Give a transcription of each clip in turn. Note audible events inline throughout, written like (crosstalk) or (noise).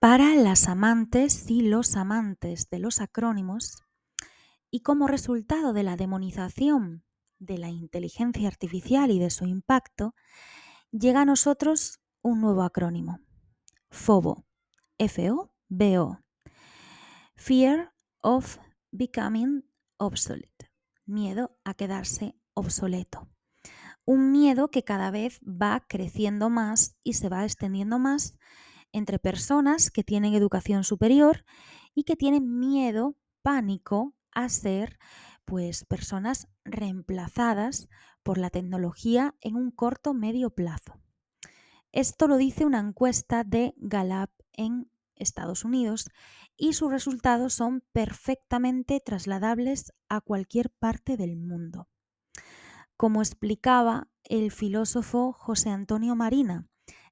para las amantes y los amantes de los acrónimos y como resultado de la demonización de la inteligencia artificial y de su impacto, llega a nosotros un nuevo acrónimo, FOBO, F-O-B-O, Fear of Becoming Obsolete, miedo a quedarse obsoleto. Un miedo que cada vez va creciendo más y se va extendiendo más entre personas que tienen educación superior y que tienen miedo, pánico a ser pues personas reemplazadas por la tecnología en un corto medio plazo. Esto lo dice una encuesta de Gallup en Estados Unidos y sus resultados son perfectamente trasladables a cualquier parte del mundo. Como explicaba el filósofo José Antonio Marina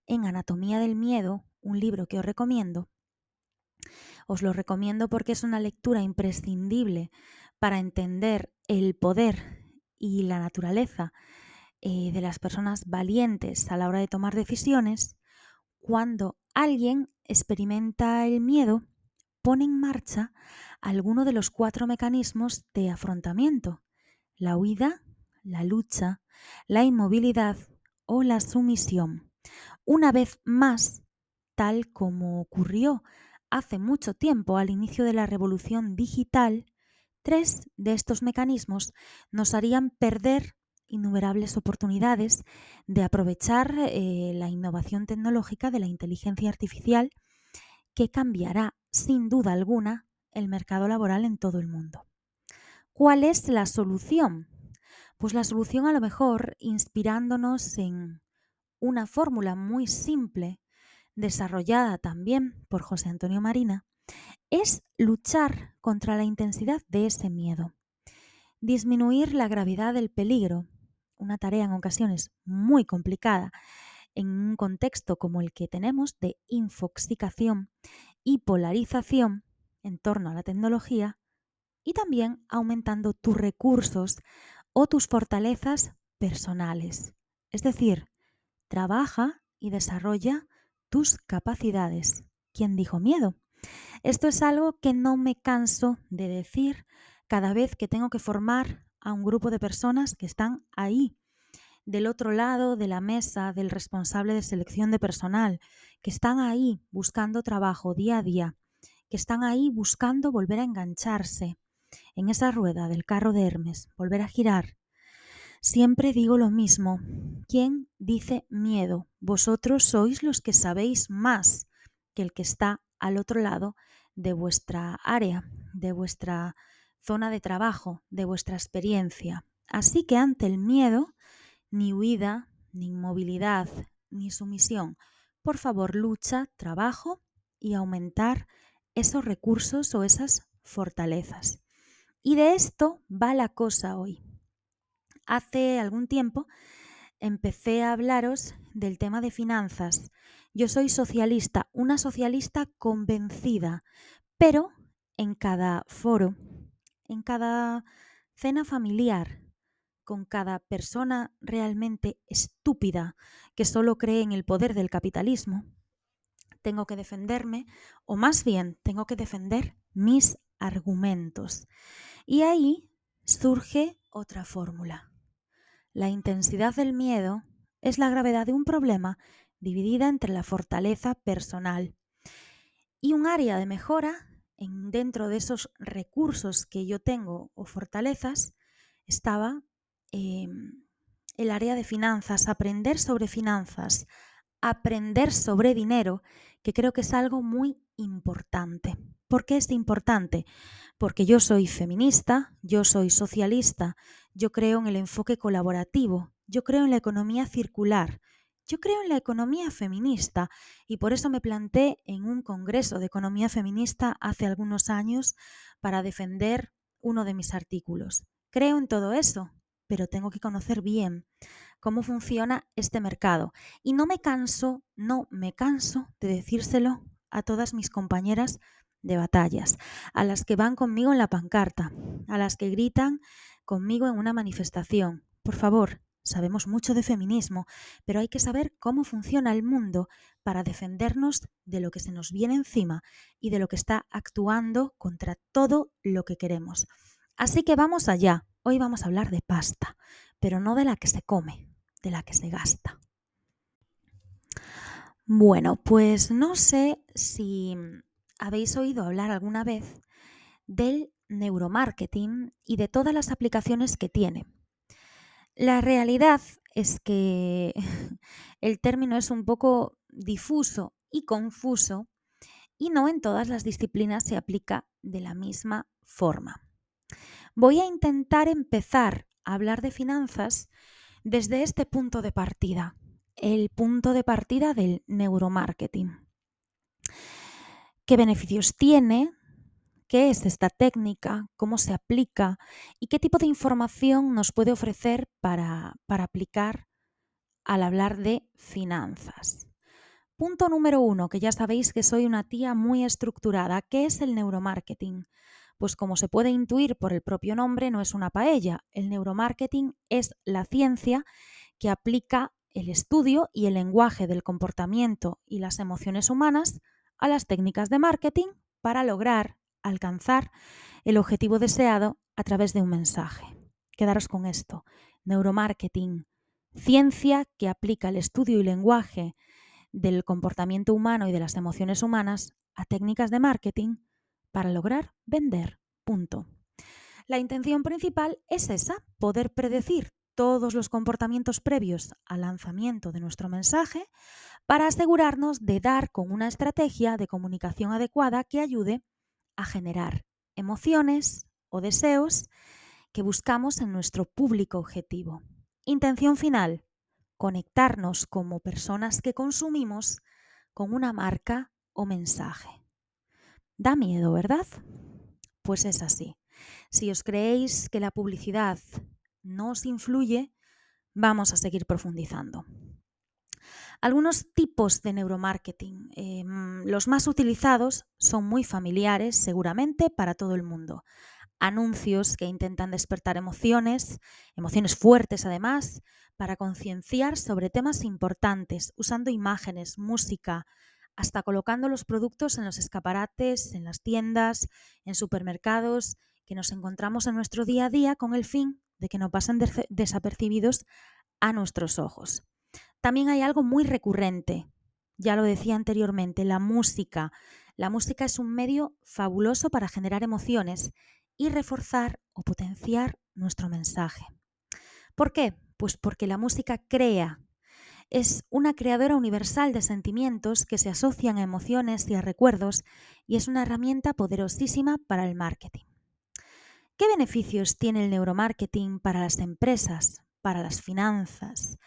en Anatomía del Miedo, un libro que os recomiendo. Os lo recomiendo porque es una lectura imprescindible para entender el poder y la naturaleza eh, de las personas valientes a la hora de tomar decisiones. Cuando alguien experimenta el miedo, pone en marcha alguno de los cuatro mecanismos de afrontamiento, la huida, la lucha, la inmovilidad o la sumisión. Una vez más, tal como ocurrió hace mucho tiempo al inicio de la revolución digital, tres de estos mecanismos nos harían perder innumerables oportunidades de aprovechar eh, la innovación tecnológica de la inteligencia artificial que cambiará sin duda alguna el mercado laboral en todo el mundo. ¿Cuál es la solución? Pues la solución a lo mejor inspirándonos en una fórmula muy simple desarrollada también por José Antonio Marina, es luchar contra la intensidad de ese miedo, disminuir la gravedad del peligro, una tarea en ocasiones muy complicada en un contexto como el que tenemos de infoxicación y polarización en torno a la tecnología, y también aumentando tus recursos o tus fortalezas personales. Es decir, trabaja y desarrolla tus capacidades. ¿Quién dijo miedo? Esto es algo que no me canso de decir cada vez que tengo que formar a un grupo de personas que están ahí, del otro lado de la mesa del responsable de selección de personal, que están ahí buscando trabajo día a día, que están ahí buscando volver a engancharse en esa rueda del carro de Hermes, volver a girar, Siempre digo lo mismo. ¿Quién dice miedo? Vosotros sois los que sabéis más que el que está al otro lado de vuestra área, de vuestra zona de trabajo, de vuestra experiencia. Así que ante el miedo, ni huida, ni inmovilidad, ni sumisión. Por favor, lucha, trabajo y aumentar esos recursos o esas fortalezas. Y de esto va la cosa hoy hace algún tiempo empecé a hablaros del tema de finanzas. Yo soy socialista, una socialista convencida, pero en cada foro, en cada cena familiar, con cada persona realmente estúpida que solo cree en el poder del capitalismo, tengo que defenderme, o más bien tengo que defender mis argumentos. Y ahí surge otra fórmula. La intensidad del miedo es la gravedad de un problema dividida entre la fortaleza personal y un área de mejora en, dentro de esos recursos que yo tengo o fortalezas estaba em, el área de finanzas, aprender sobre finanzas, aprender sobre dinero, que creo que es algo muy importante. ¿Por qué es importante? Porque yo soy feminista, yo soy socialista, yo creo en el enfoque colaborativo, yo creo en la economía circular, yo creo en la economía feminista y por eso me planté en un congreso de economía feminista hace algunos años para defender uno de mis artículos. Creo en todo eso, pero tengo que conocer bien cómo funciona este mercado. Y no me canso, no me canso de decírselo a todas mis compañeras de batallas, a las que van conmigo en la pancarta, a las que gritan conmigo en una manifestación. Por favor, sabemos mucho de feminismo, pero hay que saber cómo funciona el mundo para defendernos de lo que se nos viene encima y de lo que está actuando contra todo lo que queremos. Así que vamos allá. Hoy vamos a hablar de pasta, pero no de la que se come, de la que se gasta. Bueno, pues no sé si habéis oído hablar alguna vez del neuromarketing y de todas las aplicaciones que tiene. La realidad es que (laughs) el término es un poco difuso y confuso y no en todas las disciplinas se aplica de la misma forma. Voy a intentar empezar a hablar de finanzas desde este punto de partida, el punto de partida del neuromarketing. ¿Qué beneficios tiene? Qué es esta técnica, cómo se aplica y qué tipo de información nos puede ofrecer para, aplicar al hablar de finanzas. Punto número uno, que ya sabéis que soy una tía muy estructurada. ¿Qué es el neuromarketing? Pues como se puede intuir por el propio nombre, no es una paella. El neuromarketing es la ciencia que aplica el estudio y el lenguaje del comportamiento y las emociones humanas a las técnicas de marketing para lograr alcanzar el objetivo deseado a través de un mensaje. Quedaros con esto. Neuromarketing, ciencia que aplica el estudio y lenguaje del comportamiento humano y de las emociones humanas a técnicas de marketing para lograr vender. Punto. La intención principal es esa, poder predecir todos los comportamientos previos al lanzamiento de nuestro mensaje para asegurarnos de dar con una estrategia de comunicación adecuada que ayude a generar emociones o deseos que buscamos en nuestro público objetivo. Intención final, conectarnos como personas que consumimos con una marca o mensaje. Da miedo, ¿verdad? Pues es así. Si os creéis que la publicidad no os influye, vamos a seguir profundizando. Algunos tipos de neuromarketing. Em, los más utilizados son muy familiares, seguramente, para todo el mundo. Anuncios que intentan despertar emociones, emociones fuertes además, para concienciar sobre temas importantes, usando imágenes, música, hasta colocando los productos en los escaparates, en las tiendas, en supermercados, que nos encontramos en nuestro día a día con el fin de que no pasen desapercibidos a nuestros ojos. También hay algo muy recurrente, ya lo decía anteriormente, la música. La música es un medio fabuloso para generar emociones y reforzar o potenciar nuestro mensaje. ¿Por qué? Pues porque la música crea. Es una creadora universal de sentimientos que se asocian a emociones y a recuerdos y es una herramienta poderosísima para el marketing. ¿Qué beneficios tiene el neuromarketing para las empresas, para las finanzas,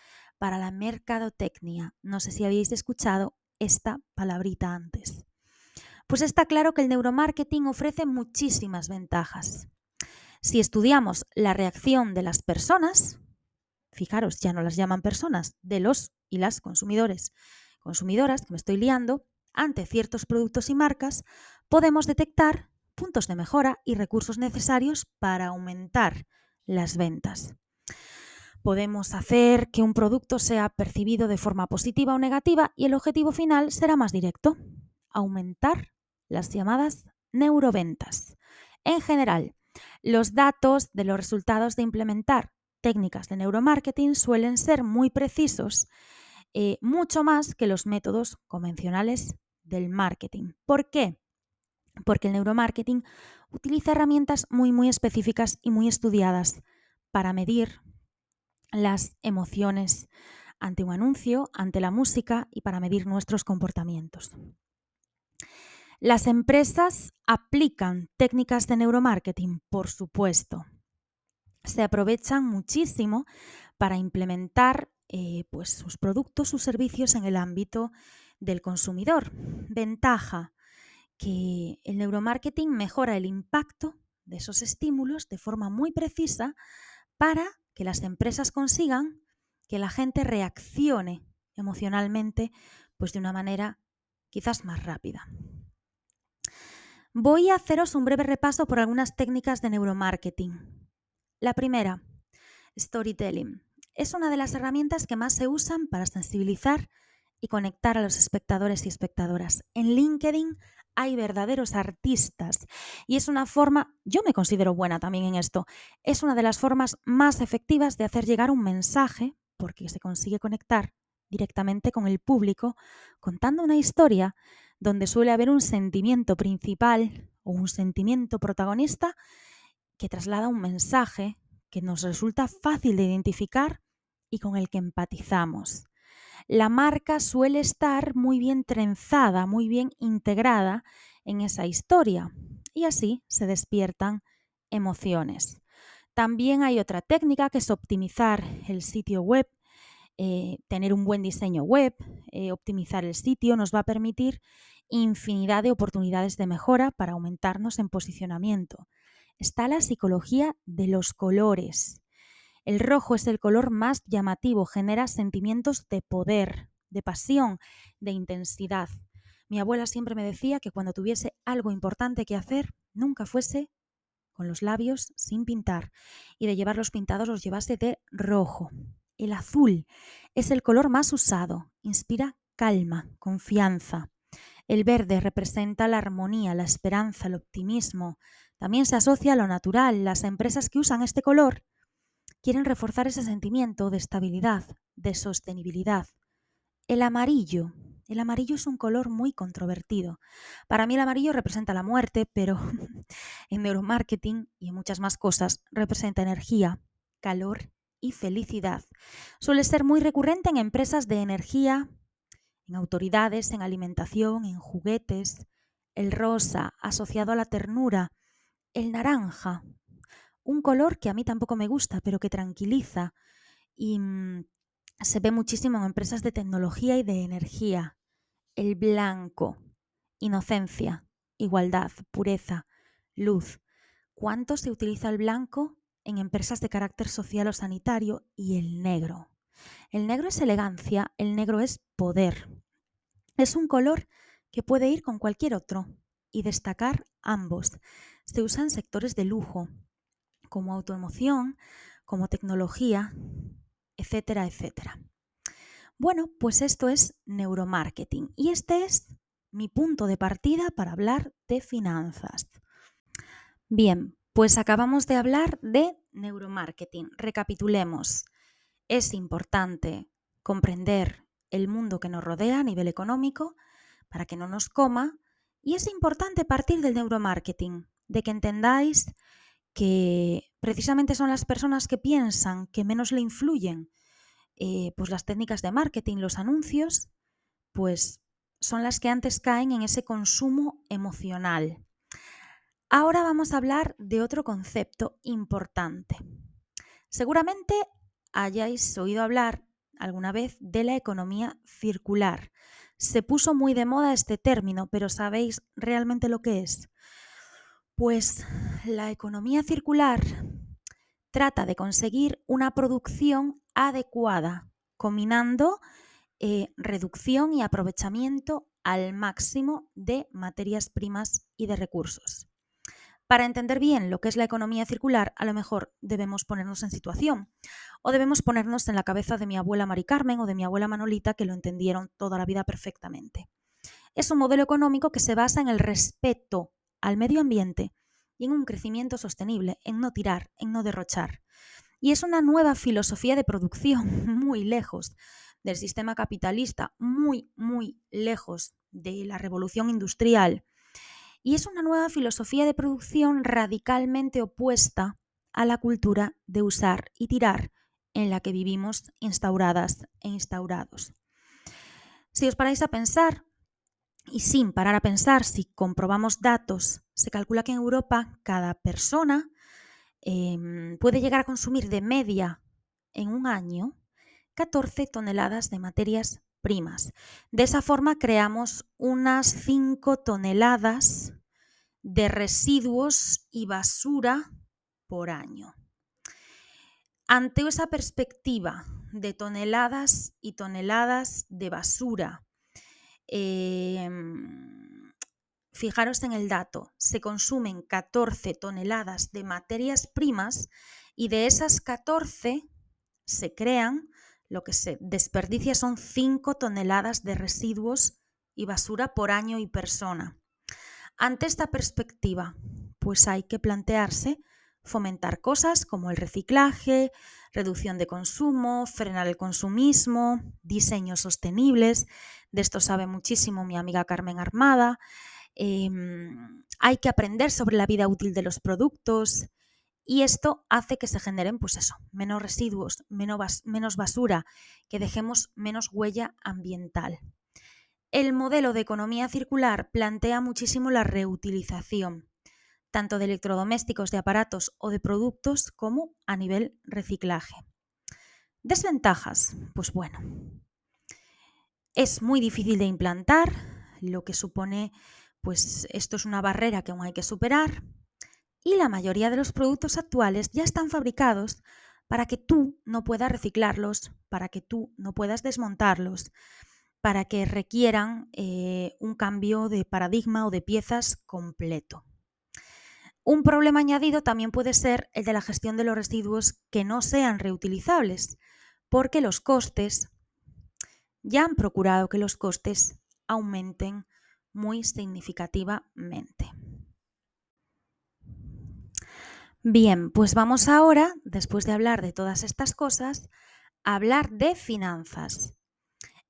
para la mercadotecnia. No sé si habéis escuchado esta palabrita antes. Pues está claro que el neuromarketing ofrece muchísimas ventajas. Si estudiamos la reacción de las personas, fijaros, ya no las llaman personas, de los y las consumidores, consumidoras, que me estoy liando, ante ciertos productos y marcas, podemos detectar puntos de mejora y recursos necesarios para aumentar las ventas. Podemos hacer que un producto sea percibido de forma positiva o negativa y el objetivo final será más directo, aumentar las llamadas neuroventas. En general, los datos de los resultados de implementar técnicas de neuromarketing suelen ser muy precisos, eh, mucho más que los métodos convencionales del marketing. ¿Por qué? Porque el neuromarketing utiliza herramientas muy, muy específicas y muy estudiadas para medir, las emociones ante un anuncio, ante la música y para medir nuestros comportamientos. Las empresas aplican técnicas de neuromarketing, por supuesto. Se aprovechan muchísimo para implementar eh, pues, sus productos, sus servicios en el ámbito del consumidor. Ventaja, que el neuromarketing mejora el impacto de esos estímulos de forma muy precisa para que las empresas consigan que la gente reaccione emocionalmente pues de una manera quizás más rápida. Voy a haceros un breve repaso por algunas técnicas de neuromarketing. La primera, storytelling. es una de las herramientas que más se usan para sensibilizar y conectar a los espectadores y espectadoras. En LinkedIn hay verdaderos artistas y es una forma, yo me considero buena también en esto, es una de las formas más efectivas de hacer llegar un mensaje porque se consigue conectar directamente con el público contando una historia donde suele haber un sentimiento principal o un sentimiento protagonista que traslada un mensaje que nos resulta fácil de identificar y con el que empatizamos. La marca suele estar muy bien trenzada, muy bien integrada en esa historia y así se despiertan emociones. También hay otra técnica que es optimizar el sitio web eh, tener un buen diseño web, eh, optimizar el sitio, nos va a permitir infinidad de oportunidades de mejora para aumentarnos en posicionamiento. Está la psicología de los colores. El rojo es el color más llamativo, genera sentimientos de poder, de pasión, de intensidad. Mi abuela siempre me decía que cuando tuviese algo importante que hacer, nunca fuese con los labios sin pintar y de llevar los pintados los llevase de rojo. El azul es el color más usado, inspira calma, confianza. El verde representa la armonía, la esperanza, el optimismo. También se asocia a lo natural. Las empresas que usan este color quieren reforzar ese sentimiento de estabilidad, de sostenibilidad. El amarillo. El amarillo es un color muy controvertido. Para mí el amarillo representa la muerte, pero (laughs) en neuromarketing y en muchas más cosas representa energía, calor y felicidad. Suele ser muy recurrente en empresas de energía, en autoridades, en alimentación, en juguetes. El rosa, asociado a la ternura. El naranja, un color que a mí tampoco me gusta, pero que tranquiliza y mm, se ve muchísimo en empresas de tecnología y de energía. El blanco, inocencia, igualdad, pureza, luz. ¿Cuánto se utiliza el blanco en empresas de carácter social o sanitario y el negro. El negro es elegancia, el negro es poder. Es un color que puede ir con cualquier otro y destacar ambos. Se usa en sectores de lujo, como autoemoción, como tecnología, etcétera, etcétera. Bueno, pues esto es neuromarketing y este es mi punto de partida para hablar de finanzas. Bien, pues acabamos de hablar de neuromarketing. Recapitulemos. Es importante comprender el mundo que nos rodea a nivel económico para que no nos coma y es importante partir del neuromarketing, de que entendáis que precisamente son las personas que piensan que menos le influyen eh, pues las técnicas de marketing, los anuncios, pues son las que antes caen en ese consumo emocional. Ahora vamos a hablar de otro concepto importante. Seguramente hayáis oído hablar alguna vez de la economía circular. Se puso muy de moda este término, pero ¿sabéis realmente lo que es? Pues la economía circular trata de conseguir una producción adecuada, combinando eh, reducción y aprovechamiento al máximo de materias primas y de recursos. Para entender bien lo que es la economía circular, a lo mejor debemos ponernos en situación o debemos ponernos en la cabeza de mi abuela Mari Carmen o de mi abuela Manolita que lo entendieron toda la vida perfectamente. Es un modelo económico que se basa en el respeto al medio ambiente y en un crecimiento sostenible, en no tirar, en no derrochar. Y es una nueva filosofía de producción (laughs) muy lejos del sistema capitalista, muy, muy lejos de la revolución industrial y es una nueva filosofía de producción radicalmente opuesta a la cultura de usar y tirar en la que vivimos instauradas e instaurados. Si os paráis a pensar, y sin parar a pensar, si comprobamos datos, se calcula que en Europa cada persona em, puede llegar a consumir de media en un año 14 toneladas de materias primas. De esa forma creamos unas 5 toneladas de residuos y basura por año. Ante esa perspectiva de toneladas y toneladas de basura, em, fijaros en el dato, se consumen 14 toneladas de materias primas y de esas 14 se crean, lo que se desperdicia son 5 toneladas de residuos y basura por año y persona. Ante esta perspectiva, pues hay que plantearse fomentar cosas como el reciclaje, reducción de consumo, frenar el consumismo, diseños sostenibles. De esto sabe muchísimo mi amiga Carmen Armada. Em, hay que aprender sobre la vida útil de los productos y esto hace que se generen, pues eso, menos residuos, menos, menos basura, que dejemos menos huella ambiental. El modelo de economía circular plantea muchísimo la reutilización tanto de electrodomésticos, de aparatos o de productos, como a nivel reciclaje. Desventajas, pues bueno, es muy difícil de implantar, lo que supone, pues esto es una barrera que aún hay que superar, y la mayoría de los productos actuales ya están fabricados para que tú no puedas reciclarlos, para que tú no puedas desmontarlos, para que requieran eh, un cambio de paradigma o de piezas completo. Un problema añadido también puede ser el de la gestión de los residuos que no sean reutilizables, porque los costes ya han procurado que los costes aumenten muy significativamente. Bien, pues vamos ahora, después de hablar de todas estas cosas, a hablar de finanzas.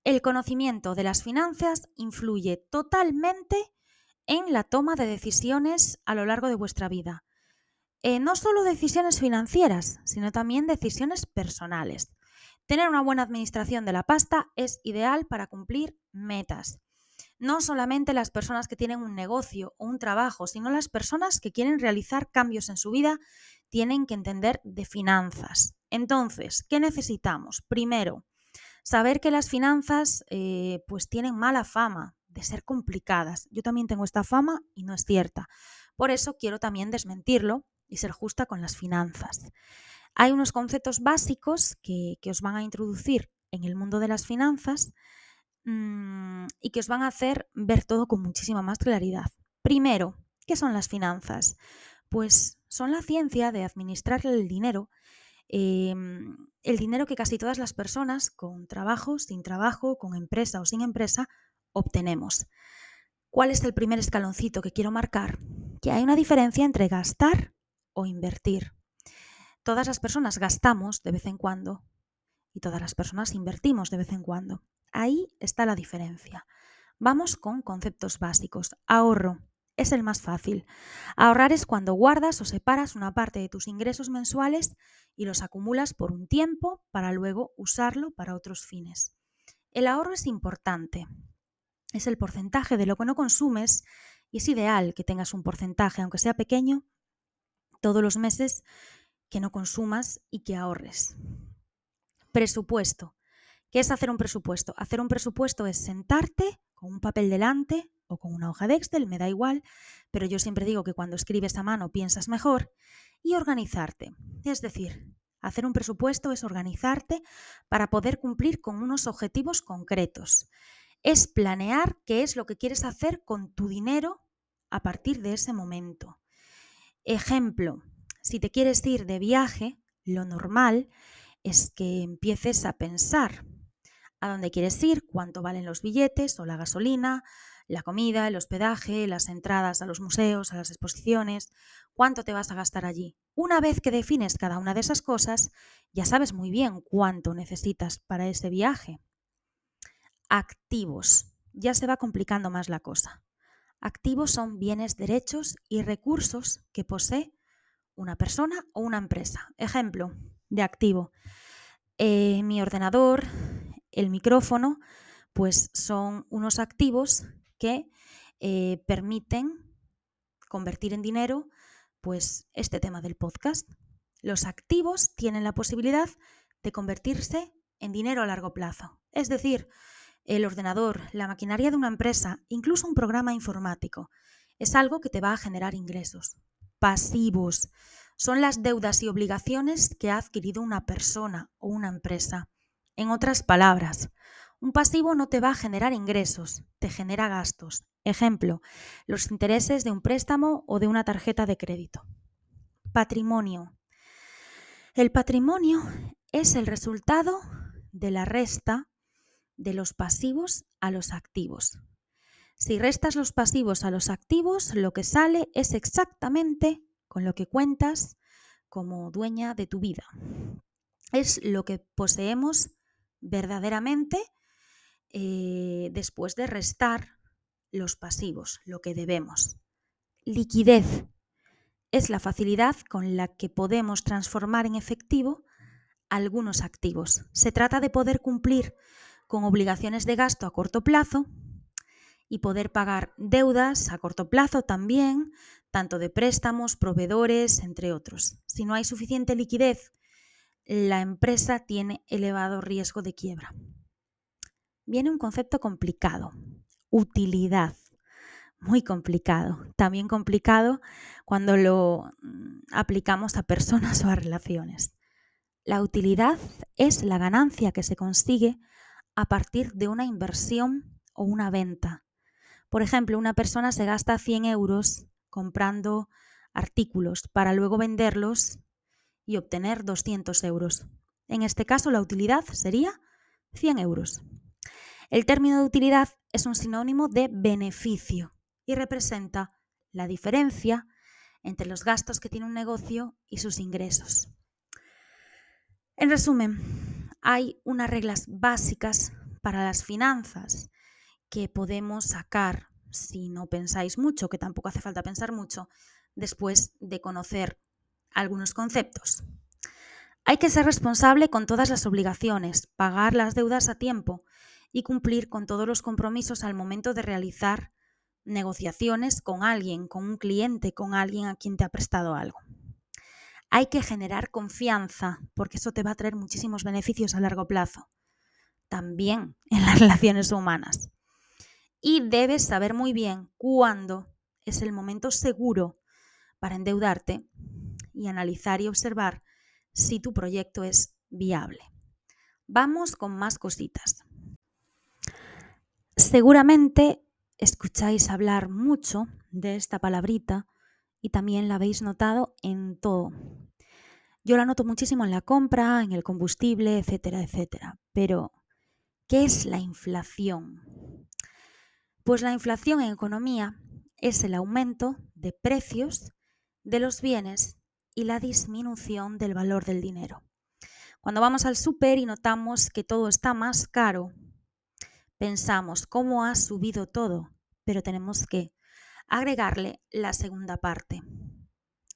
El conocimiento de las finanzas influye totalmente en la toma de decisiones a lo largo de vuestra vida. Eh, no solo decisiones financieras, sino también decisiones personales. Tener una buena administración de la pasta es ideal para cumplir metas. No solamente las personas que tienen un negocio o un trabajo, sino las personas que quieren realizar cambios en su vida tienen que entender de finanzas. Entonces, ¿qué necesitamos? Primero, saber que las finanzas eh, pues tienen mala fama, de ser complicadas. Yo también tengo esta fama y no es cierta. Por eso quiero también desmentirlo y ser justa con las finanzas. Hay unos conceptos básicos que, os van a introducir en el mundo de las finanzas mm, y que os van a hacer ver todo con muchísima más claridad. Primero, ¿qué son las finanzas? Pues son la ciencia de administrar el dinero, em, el dinero que casi todas las personas, con trabajo, sin trabajo, con empresa o sin empresa, obtenemos. ¿Cuál es el primer escaloncito que quiero marcar? Que hay una diferencia entre gastar o invertir. Todas las personas gastamos de vez en cuando y todas las personas invertimos de vez en cuando. Ahí está la diferencia. Vamos con conceptos básicos. Ahorro es el más fácil. Ahorrar es cuando guardas o separas una parte de tus ingresos mensuales y los acumulas por un tiempo para luego usarlo para otros fines. El ahorro es importante, es el porcentaje de lo que no consumes y es ideal que tengas un porcentaje, aunque sea pequeño, todos los meses que no consumas y que ahorres. Presupuesto. ¿Qué es hacer un presupuesto? Hacer un presupuesto es sentarte con un papel delante o con una hoja de Excel, me da igual, pero yo siempre digo que cuando escribes a mano piensas mejor y organizarte. Es decir, hacer un presupuesto es organizarte para poder cumplir con unos objetivos concretos es planear qué es lo que quieres hacer con tu dinero a partir de ese momento. Ejemplo, si te quieres ir de viaje, lo normal es que empieces a pensar a dónde quieres ir, cuánto valen los billetes o la gasolina, la comida, el hospedaje, las entradas a los museos, a las exposiciones, cuánto te vas a gastar allí. Una vez que defines cada una de esas cosas, ya sabes muy bien cuánto necesitas para ese viaje activos. Ya se va complicando más la cosa. Activos son bienes, derechos y recursos que posee una persona o una empresa. Ejemplo de activo. Eh, mi ordenador, el micrófono, pues son unos activos que eh, permiten convertir en dinero pues este tema del podcast. Los activos tienen la posibilidad de convertirse en dinero a largo plazo. Es decir, el ordenador, la maquinaria de una empresa, incluso un programa informático. Es algo que te va a generar ingresos. Pasivos son las deudas y obligaciones que ha adquirido una persona o una empresa. En otras palabras, un pasivo no te va a generar ingresos, te genera gastos. Ejemplo, los intereses de un préstamo o de una tarjeta de crédito. Patrimonio. El patrimonio es el resultado de la resta de los pasivos a los activos. Si restas los pasivos a los activos, lo que sale es exactamente con lo que cuentas como dueña de tu vida. Es lo que poseemos verdaderamente eh, después de restar los pasivos, lo que debemos. Liquidez es la facilidad con la que podemos transformar en efectivo algunos activos. Se trata de poder cumplir con obligaciones de gasto a corto plazo y poder pagar deudas a corto plazo también, tanto de préstamos, proveedores, entre otros. Si no hay suficiente liquidez, la empresa tiene elevado riesgo de quiebra. Viene un concepto complicado, utilidad muy complicado. También complicado cuando lo mm, aplicamos a personas (laughs) o a relaciones. La utilidad es la ganancia que se consigue a partir de una inversión o una venta. Por ejemplo, una persona se gasta 100 euros comprando artículos para luego venderlos y obtener 200 euros. En este caso, la utilidad sería 100 euros. El término de utilidad es un sinónimo de beneficio y representa la diferencia entre los gastos que tiene un negocio y sus ingresos. En resumen, hay unas reglas básicas para las finanzas que podemos sacar, si no pensáis mucho, que tampoco hace falta pensar mucho, después de conocer algunos conceptos. Hay que ser responsable con todas las obligaciones, pagar las deudas a tiempo y cumplir con todos los compromisos al momento de realizar negociaciones con alguien, con un cliente, con alguien a quien te ha prestado algo. Hay que generar confianza porque eso te va a traer muchísimos beneficios a largo plazo, también (laughs) en las relaciones humanas. Y debes saber muy bien cuándo es el momento seguro para endeudarte y analizar y observar si tu proyecto es viable. Vamos con más cositas. Seguramente escucháis hablar mucho de esta palabrita y también la habéis notado en todo. Yo la noto muchísimo en la compra, en el combustible, etcétera, etcétera. Pero, ¿qué es la inflación? Pues la inflación en economía es el aumento de precios de los bienes y la disminución del valor del dinero. Cuando vamos al súper y notamos que todo está más caro, pensamos cómo ha subido todo, pero tenemos que agregarle la segunda parte,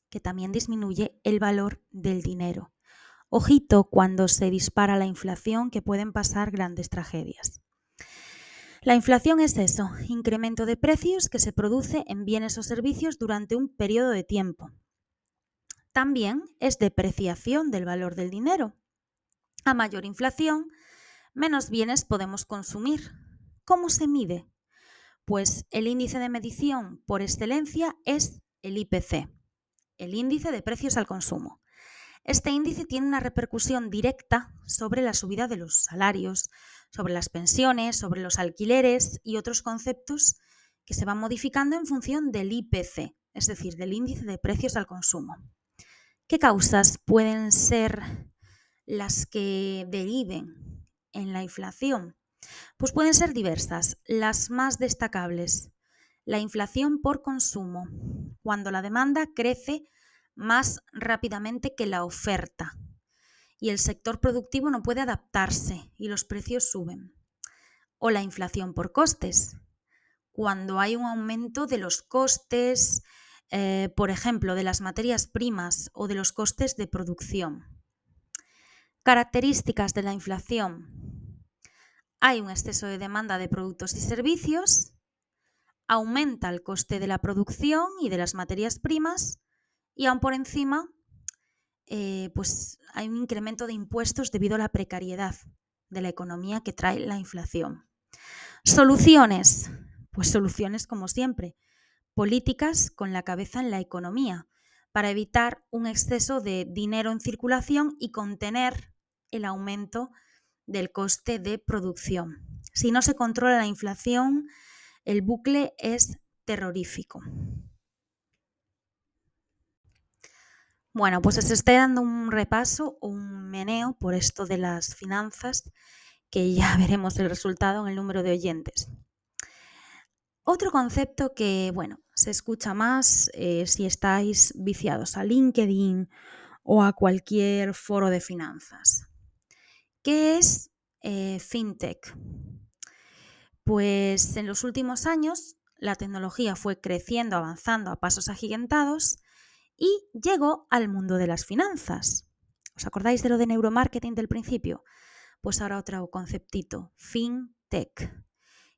que también disminuye el valor del dinero. Ojito cuando se dispara la inflación que pueden pasar grandes tragedias. La inflación es eso, incremento de precios que se produce en bienes o servicios durante un periodo de tiempo. También es depreciación del valor del dinero. A mayor inflación, menos bienes podemos consumir. ¿Cómo se mide? Pues el índice de medición por excelencia es el IPC, el índice de precios al consumo. Este índice tiene una repercusión directa sobre la subida de los salarios, sobre las pensiones, sobre los alquileres y otros conceptos que se van modificando en función del IPC, es decir, del índice de precios al consumo. ¿Qué causas pueden ser las que deriven en la inflación? Pues pueden ser diversas. Las más destacables, la inflación por consumo, cuando la demanda crece más rápidamente que la oferta y el sector productivo no puede adaptarse y los precios suben. O la inflación por costes, cuando hay un aumento de los costes, eh, por ejemplo, de las materias primas o de los costes de producción. Características de la inflación. Hay un exceso de demanda de productos y servicios, aumenta el coste de la producción y de las materias primas y aún por encima eh, pues hay un incremento de impuestos debido a la precariedad de la economía que trae la inflación. Soluciones, pues soluciones como siempre, políticas con la cabeza en la economía para evitar un exceso de dinero en circulación y contener el aumento del coste de producción. Si no se controla la inflación, el bucle es terrorífico. Bueno, pues os estoy dando un repaso, un meneo por esto de las finanzas, que ya (laughs) veremos el resultado en el número de oyentes. Otro concepto que, bueno, se escucha más eh, si estáis viciados a LinkedIn o a cualquier foro de finanzas. ¿Qué es eh, FinTech? Pues en los últimos años la tecnología fue creciendo, avanzando a pasos agigantados y llegó al mundo de las finanzas. ¿Os acordáis de lo de neuromarketing del principio? Pues ahora otro conceptito, FinTech,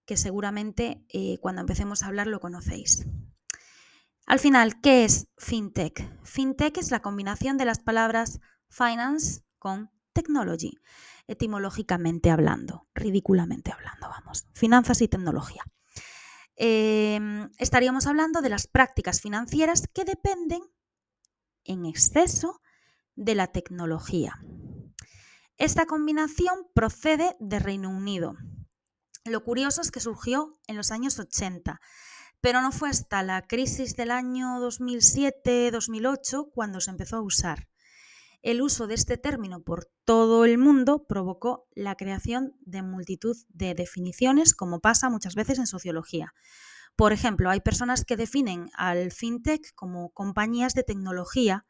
que seguramente eh, cuando empecemos a hablar lo conocéis. Al final, ¿qué es FinTech? FinTech es la combinación de las palabras finance con technology, etimológicamente hablando, ridículamente hablando, vamos, finanzas y tecnología. Em, estaríamos hablando de las prácticas financieras que dependen en exceso de la tecnología. Esta combinación procede de Reino Unido. Lo curioso es que surgió en los años 80, pero no fue hasta la crisis del año 2007-2008 cuando se empezó a usar. El uso de este término por todo el mundo provocó la creación de multitud de definiciones, como pasa muchas veces en sociología. Por ejemplo, hay personas que definen al fintech como compañías de tecnología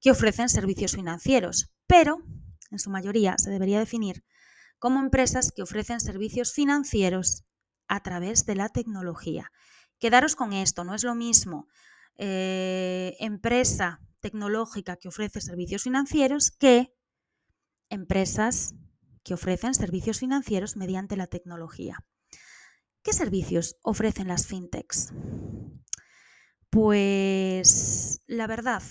que ofrecen servicios financieros, pero en su mayoría se debería definir como empresas que ofrecen servicios financieros a través de la tecnología. Quedaros con esto, no es lo mismo eh, empresa tecnológica que ofrece servicios financieros que empresas que ofrecen servicios financieros mediante la tecnología. ¿Qué servicios ofrecen las fintechs? Pues la verdad,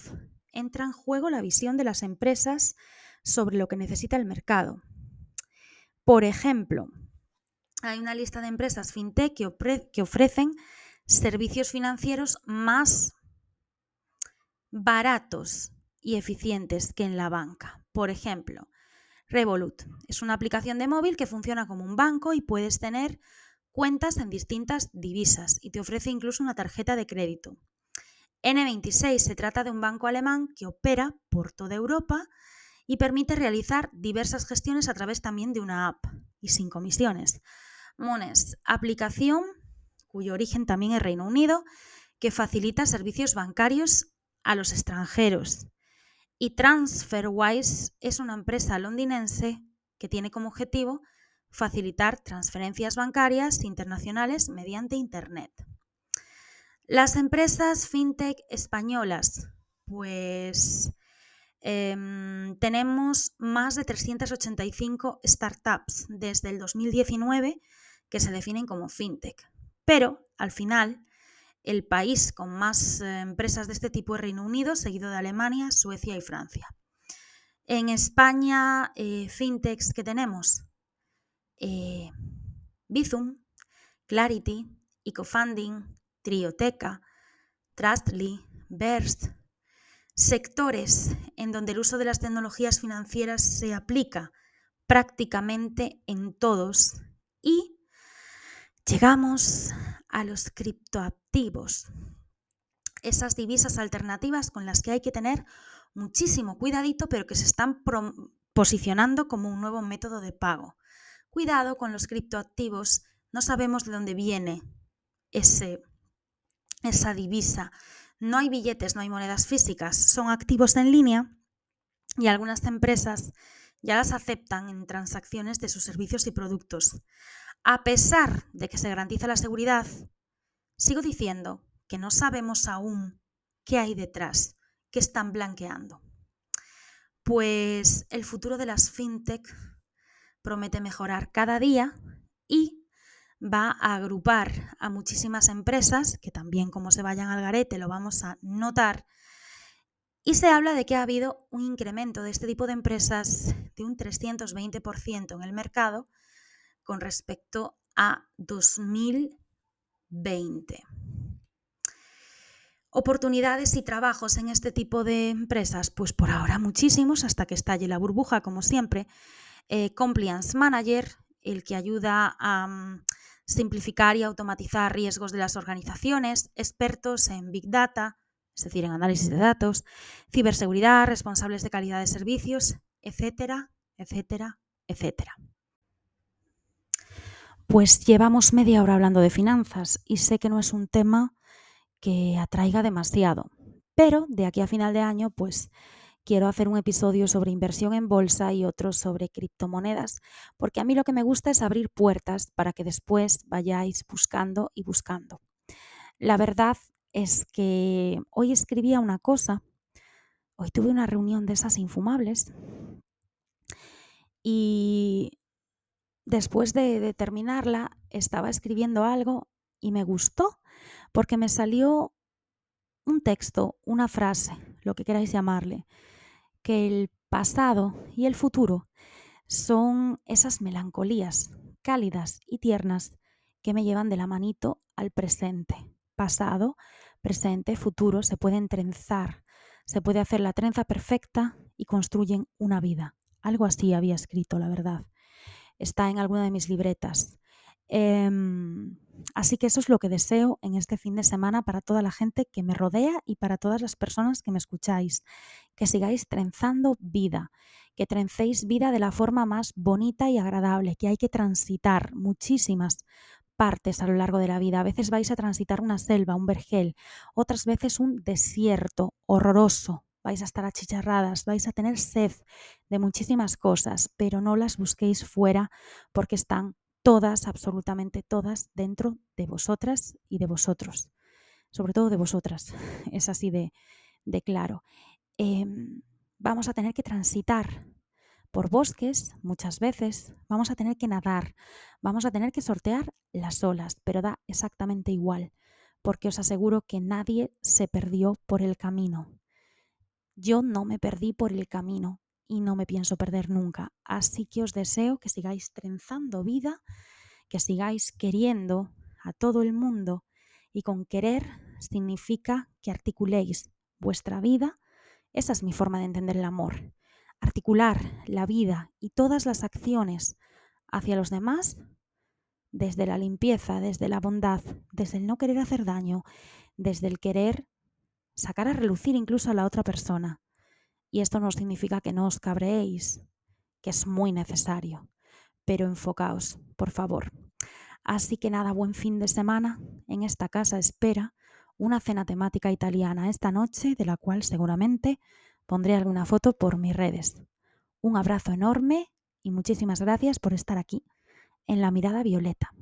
entra en juego la visión de las empresas sobre lo que necesita el mercado. Por ejemplo, hay una lista de empresas fintech que, ofrecen servicios financieros más baratos y eficientes que en la banca. Por ejemplo, Revolut es una aplicación de móvil que funciona como un banco y puedes tener cuentas en distintas divisas y te ofrece incluso una tarjeta de crédito. N26 se trata de un banco alemán que opera por toda Europa y permite realizar diversas gestiones a través también de una app y sin comisiones. Mones, aplicación cuyo origen también es Reino Unido, que facilita servicios bancarios a los extranjeros. Y TransferWise es una empresa londinense que tiene como objetivo facilitar transferencias bancarias internacionales mediante Internet. Las empresas fintech españolas, pues em, tenemos más de 385 startups desde el 2019 que se definen como fintech. Pero al final, el país con más eh, empresas de este tipo es Reino Unido, seguido de Alemania, Suecia y Francia. En España, eh, fintechs que tenemos, eh, Bizum, Clarity, Ecofunding, Trioteca, Trustly, Burst, sectores en donde el uso de las tecnologías financieras se aplica prácticamente en todos y llegamos a los criptoactivos, esas divisas alternativas con las que hay que tener muchísimo cuidadito, pero que se están posicionando como un nuevo método de pago. Cuidado con los criptoactivos, no sabemos de dónde viene ese, esa divisa. No hay billetes, no hay monedas físicas, son activos en línea y algunas empresas ya las aceptan en transacciones de sus servicios y productos. A pesar de que se garantiza la seguridad, sigo diciendo que no sabemos aún qué hay detrás, qué están blanqueando. Pues el futuro de las fintech promete mejorar cada día y va a agrupar a muchísimas empresas, que también como se vayan al garete lo vamos a notar, y se habla de que ha habido un incremento de este tipo de empresas de un 320% en el mercado con respecto a 2020. Oportunidades y trabajos en este tipo de empresas, pues por ahora muchísimos hasta que estalle la burbuja, como siempre, eh, compliance Manager, el que ayuda a mm, simplificar y automatizar riesgos de las organizaciones, expertos en Big Data, es decir, en análisis de datos, ciberseguridad, responsables de calidad de servicios, etcétera, etcétera, etcétera. Pues llevamos media hora hablando de finanzas y sé que no es un tema que atraiga demasiado, pero de aquí a final de año pues quiero hacer un episodio sobre inversión en bolsa y otro sobre criptomonedas, porque a mí lo que me gusta es abrir puertas para que después vayáis buscando y buscando. La verdad es que hoy escribía una cosa, hoy tuve una reunión de esas infumables y después de, terminarla estaba escribiendo algo y me gustó porque me salió un texto, una frase, lo que queráis llamarle, que el pasado y el futuro son esas melancolías cálidas y tiernas que me llevan de la manito al presente. Pasado, presente, futuro se pueden trenzar, se puede hacer la trenza perfecta y construyen una vida. Algo así había escrito, la verdad. Está en alguna de mis libretas. Em, así que eso es lo que deseo en este fin de semana para toda la gente que me rodea y para todas las personas que me escucháis. Que sigáis trenzando vida, que trencéis vida de la forma más bonita y agradable, que hay que transitar muchísimas partes a lo largo de la vida. A veces vais a transitar una selva, un vergel, otras veces un desierto horroroso. Vais a estar achicharradas, vais a tener sed de muchísimas cosas, pero no las busquéis fuera porque están todas, absolutamente todas, dentro de vosotras y de vosotros. Sobre todo de vosotras. (laughs) Es así de, de claro. Em, vamos a tener que transitar por bosques muchas veces, vamos a tener que nadar, vamos a tener que sortear las olas, pero da exactamente igual, porque os aseguro que nadie se perdió por el camino. Yo no me perdí por el camino y no me pienso perder nunca, así que os deseo que sigáis trenzando vida, que sigáis queriendo a todo el mundo y con querer significa que articuléis vuestra vida. Esa es mi forma de entender el amor articular la vida y todas las acciones hacia los demás desde la limpieza, desde la bondad, desde el no querer hacer daño, desde el querer sacar a relucir incluso a la otra persona. Y esto no significa que no os cabréis, que es muy necesario, pero enfocaos, por favor. Así que nada, buen fin de semana. En esta casa espera una cena temática italiana esta noche, de la cual seguramente Pondré alguna foto por mis redes. Un abrazo enorme y muchísimas gracias por estar aquí en la mirada violeta.